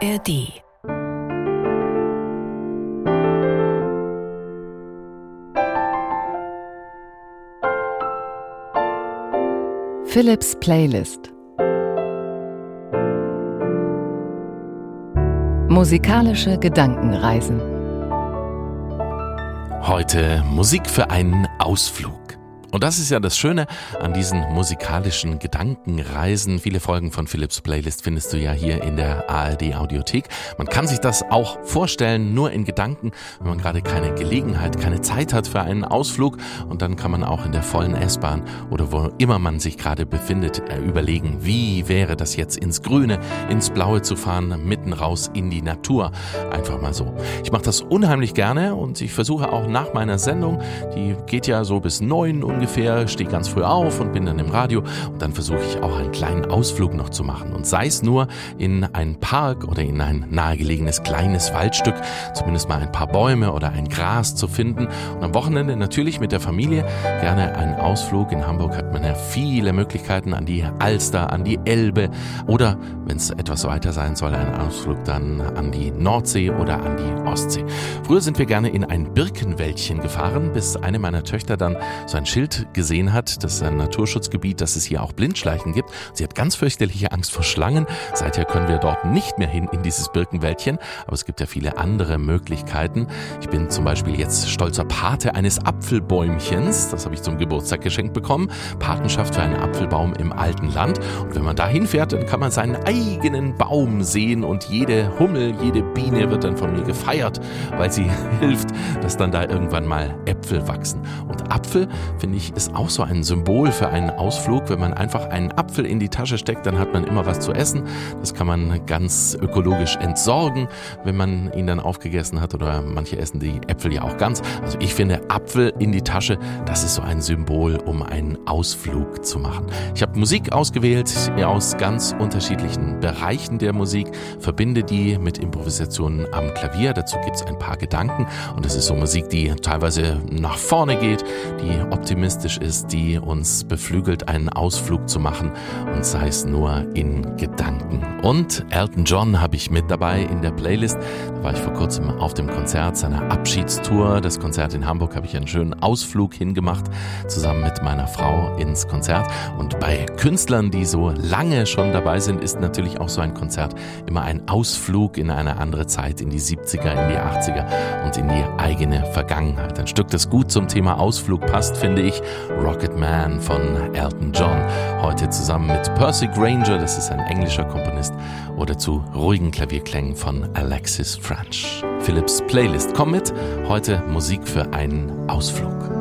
ARD Philips Playlist. Musikalische Gedankenreisen. Heute Musik für einen Ausflug. Und das ist ja das Schöne an diesen musikalischen Gedankenreisen. Viele Folgen von Philips Playlist findest du ja hier in der ARD Audiothek. Man kann sich das auch vorstellen, nur in Gedanken, wenn man gerade keine Gelegenheit, keine Zeit hat für einen Ausflug. Und dann kann man auch in der vollen S-Bahn oder wo immer man sich gerade befindet, äh, überlegen, wie wäre das jetzt ins Grüne, ins Blaue zu fahren, mitten raus in die Natur. Einfach mal so. Ich mache das unheimlich gerne und ich versuche auch nach meiner Sendung, die geht ja so bis neun und ungefähr, stehe ganz früh auf und bin dann im Radio und dann versuche ich auch einen kleinen Ausflug noch zu machen und sei es nur in einen Park oder in ein nahegelegenes kleines Waldstück, zumindest mal ein paar Bäume oder ein Gras zu finden und am Wochenende natürlich mit der Familie gerne einen Ausflug. In Hamburg hat man ja viele Möglichkeiten an die Alster, an die Elbe oder wenn es etwas weiter sein soll, ein Ausflug dann an die Nordsee oder an die Ostsee. Früher sind wir gerne in ein Birkenwäldchen gefahren, bis eine meiner Töchter dann so ein Schild Schild gesehen hat. Das ist ein Naturschutzgebiet, dass es hier auch Blindschleichen gibt. Sie hat ganz fürchterliche Angst vor Schlangen. Seither können wir dort nicht mehr hin in dieses Birkenwäldchen. Aber es gibt ja viele andere Möglichkeiten. Ich bin zum Beispiel jetzt stolzer Pate eines Apfelbäumchens. Das habe ich zum Geburtstag geschenkt bekommen. Patenschaft für einen Apfelbaum im alten Land. Und wenn man da hinfährt, dann kann man seinen eigenen Baum sehen und jede Hummel, jede Biene wird dann von mir gefeiert, weil sie hilft, dass dann da irgendwann mal Äpfel wachsen. Und Apfel finde ich ich, ist auch so ein Symbol für einen Ausflug. Wenn man einfach einen Apfel in die Tasche steckt, dann hat man immer was zu essen. Das kann man ganz ökologisch entsorgen, wenn man ihn dann aufgegessen hat. Oder manche essen die Äpfel ja auch ganz. Also ich finde, Apfel in die Tasche, das ist so ein Symbol, um einen Ausflug zu machen. Ich habe Musik ausgewählt aus ganz unterschiedlichen Bereichen der Musik, verbinde die mit Improvisationen am Klavier. Dazu gibt es ein paar Gedanken. Und es ist so Musik, die teilweise nach vorne geht, die optimistisch optimistisch ist, die uns beflügelt, einen Ausflug zu machen und sei es nur in Gedanken. Und Elton John habe ich mit dabei in der Playlist. Da war ich vor kurzem auf dem Konzert seiner Abschiedstour. Das Konzert in Hamburg habe ich einen schönen Ausflug hingemacht, zusammen mit meiner Frau ins Konzert. Und bei Künstlern, die so lange schon dabei sind, ist natürlich auch so ein Konzert immer ein Ausflug in eine andere Zeit, in die 70er, in die 80er und in die eigene Vergangenheit. Ein Stück, das gut zum Thema Ausflug passt, finde ich, Rocket Man von Elton John. Heute zusammen mit Percy Granger, das ist ein englischer Komponist, oder zu ruhigen Klavierklängen von Alexis French. Philips Playlist. Komm mit, heute Musik für einen Ausflug.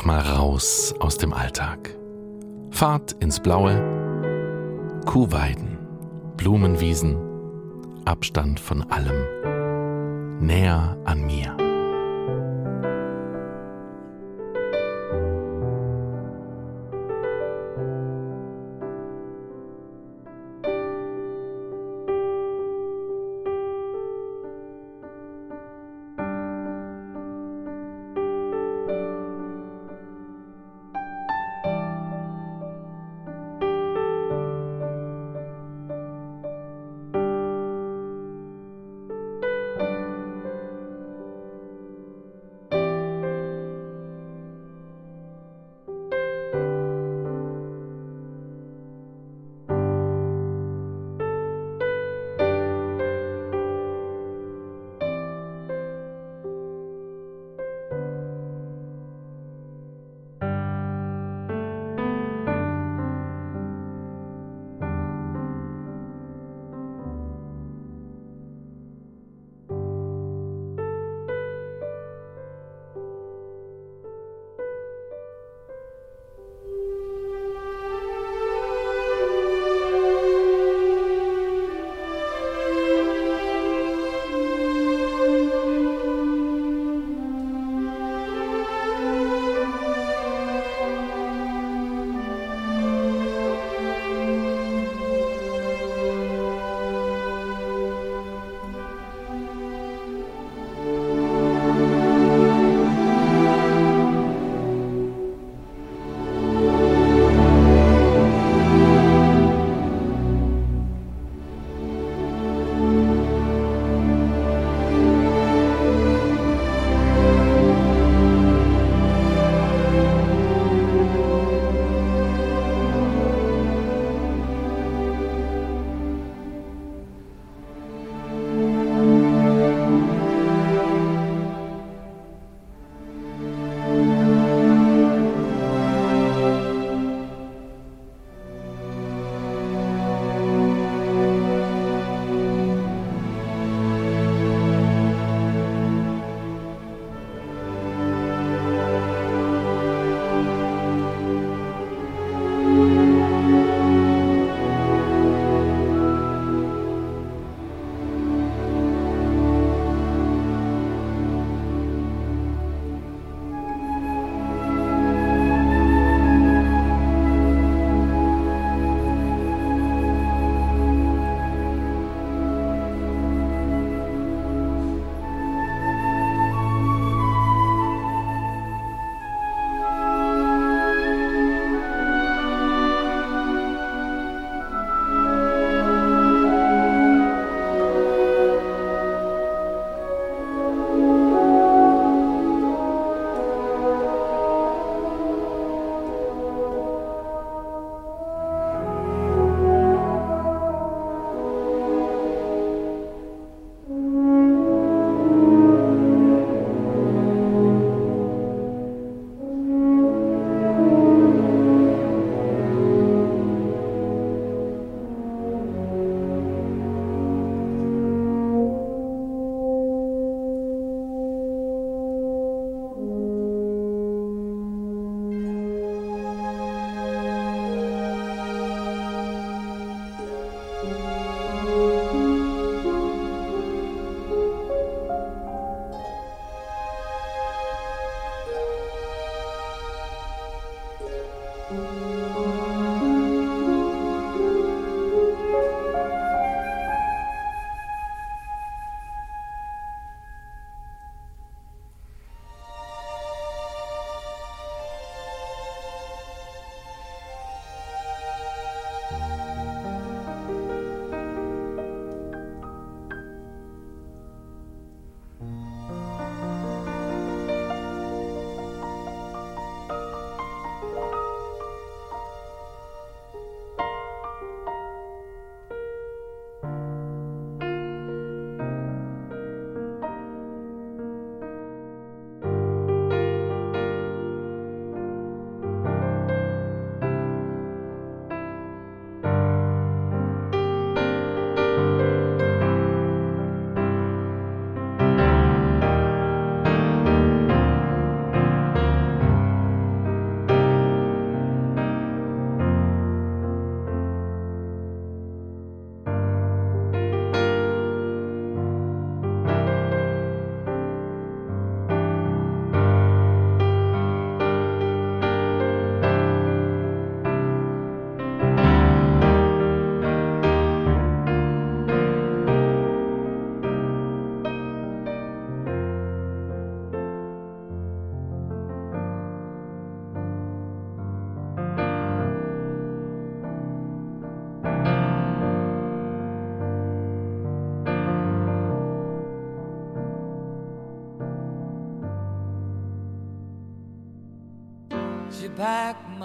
Einfach mal raus aus dem Alltag. Fahrt ins Blaue, Kuhweiden, Blumenwiesen, Abstand von allem, näher an mir.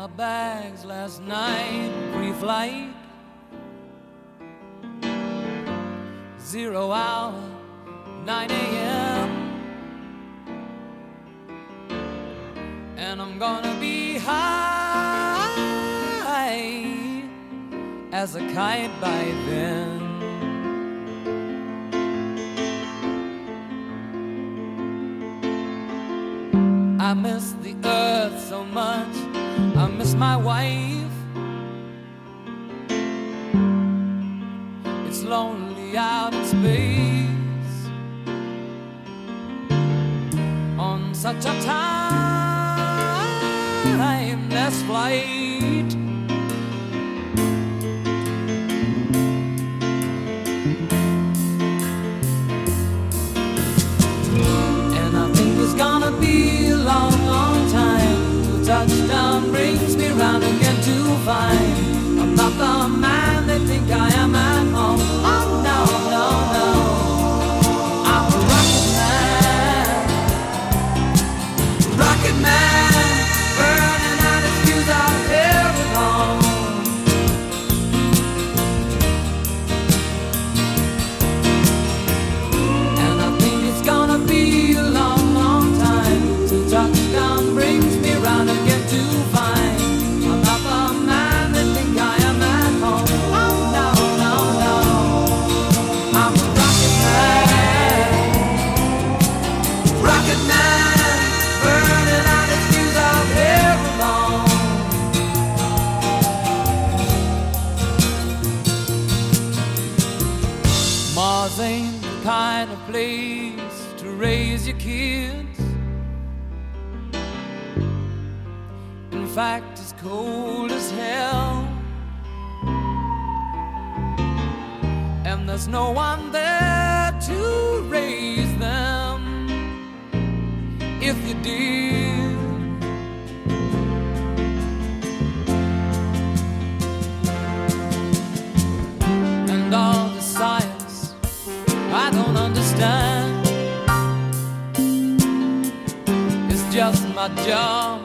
bags last night, pre-flight. Zero hour, 9 a.m. And I'm gonna be high as a kite by then. I miss the earth so much my wife. It's lonely out in space on such a timeless flight. And I think it's gonna be a long, long time to touch. Father. Mars ain't the kind of place to raise your kids. In fact, it's cold as hell. And there's no one there to raise them if you did. And all time. It's just my job.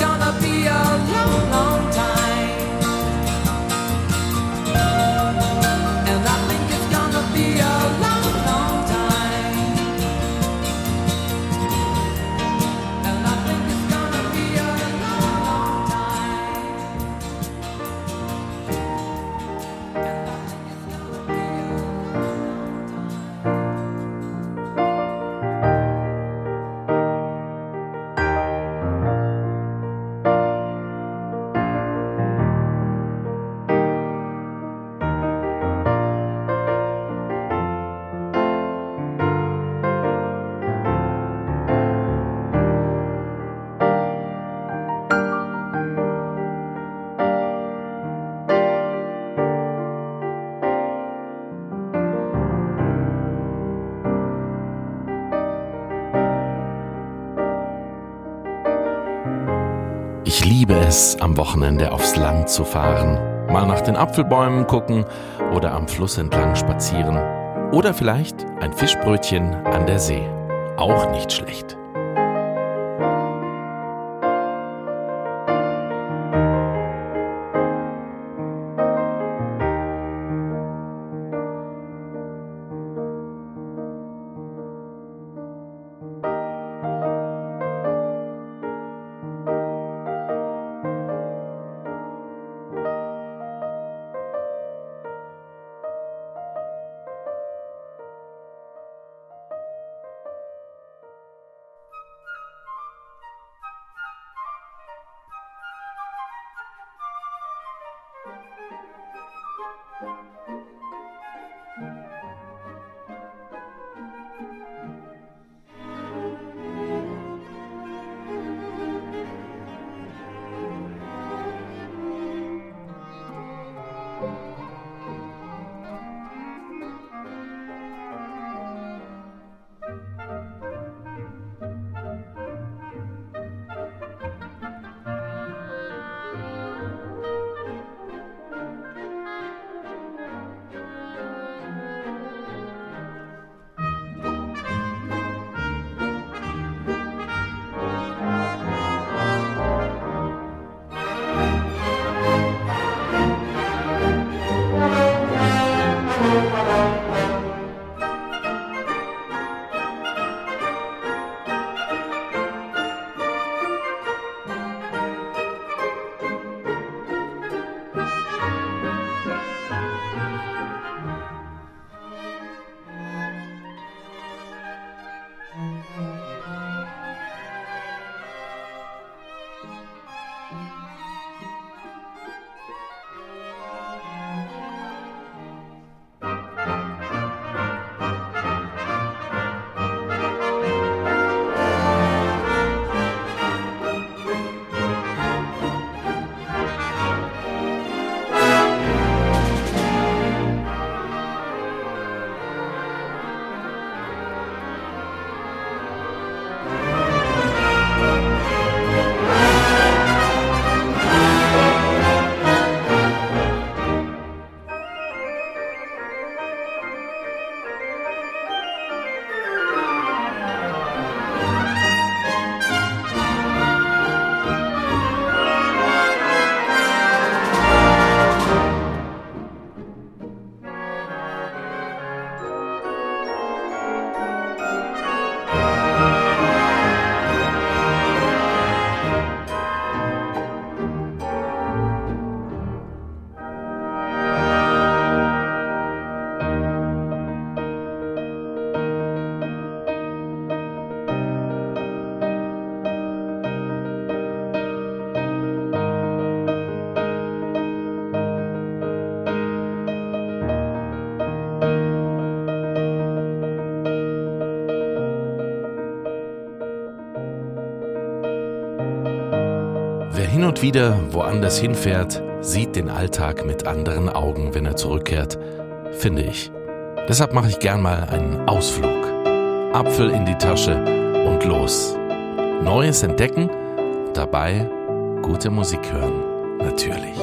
es, am Wochenende aufs Land zu fahren, mal nach den Apfelbäumen gucken oder am Fluss entlang spazieren. Oder vielleicht ein Fischbrötchen an der See. Auch nicht schlecht. Wieder woanders hinfährt, sieht den Alltag mit anderen Augen, wenn er zurückkehrt, finde ich. Deshalb mache ich gern mal einen Ausflug. Apfel in die Tasche und los. Neues entdecken, dabei gute Musik hören, natürlich.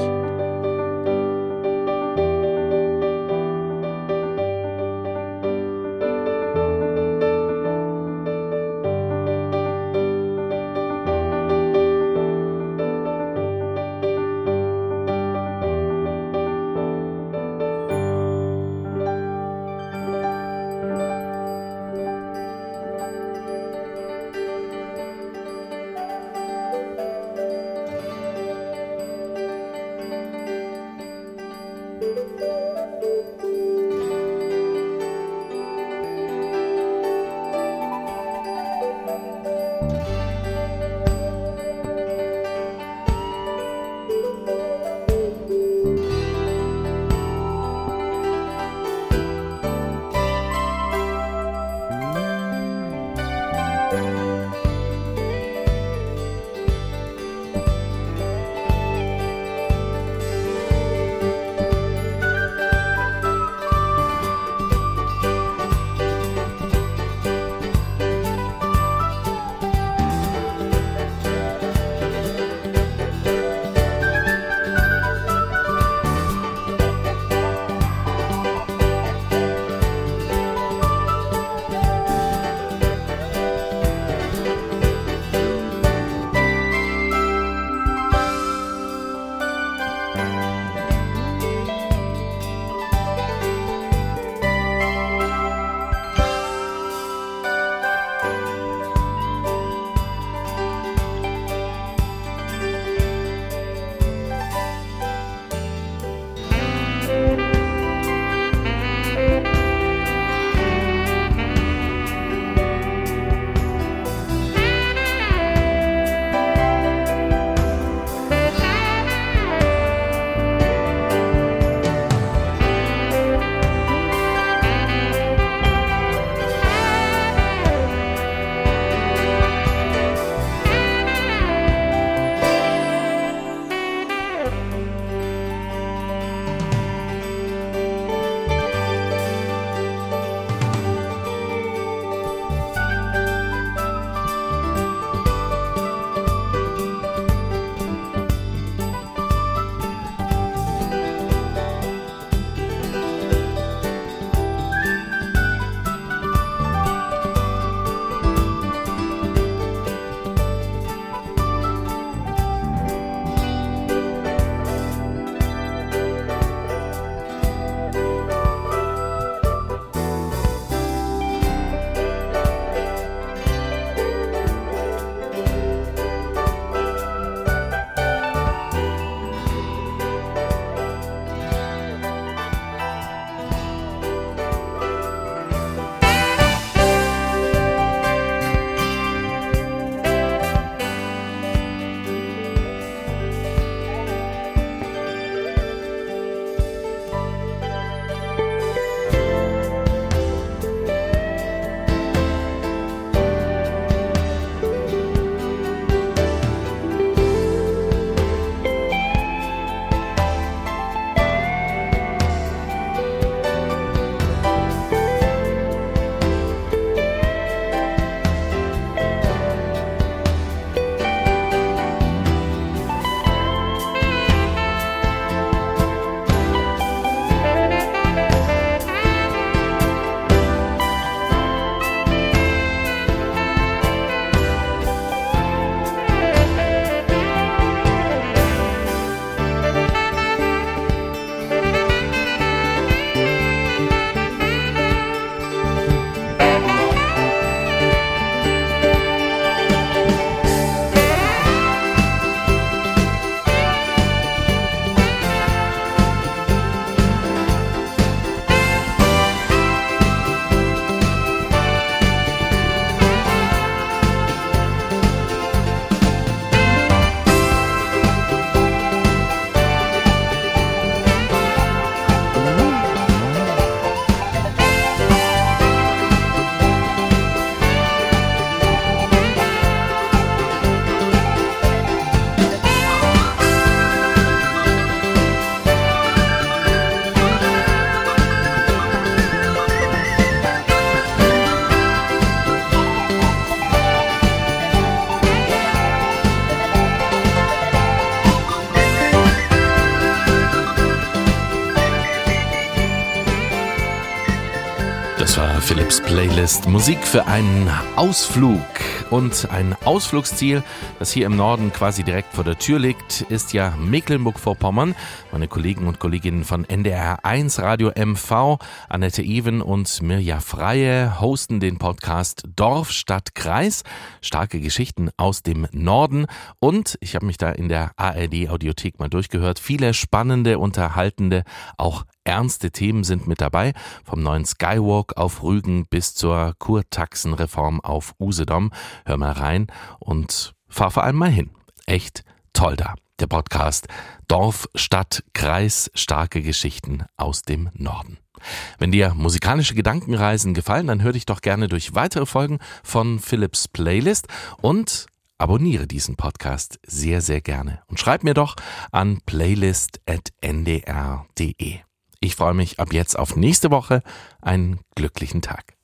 Playlist Musik für einen Ausflug. Und ein Ausflugsziel, das hier im Norden quasi direkt vor der Tür liegt, ist ja Mecklenburg-Vorpommern. Meine Kollegen und Kolleginnen von NDR 1 Radio MV, Annette Even und Mirja Freie, hosten den Podcast Dorf, Stadt, Kreis. Starke Geschichten aus dem Norden. Und ich habe mich da in der ARD Audiothek mal durchgehört. Viele spannende, unterhaltende, auch ernste Themen sind mit dabei, vom neuen Skywalk auf Rügen bis zur Kurtaxenreform auf Usedom. Hör mal rein und fahr vor allem mal hin. Echt toll da. Der Podcast Dorf, Stadt, Kreis, starke Geschichten aus dem Norden. Wenn dir musikalische Gedankenreisen gefallen, dann hör dich doch gerne durch weitere Folgen von Philips Playlist und abonniere diesen Podcast sehr, sehr gerne und schreib mir doch an playlist.ndr.de. Ich freue mich ab jetzt auf nächste Woche. Einen glücklichen Tag.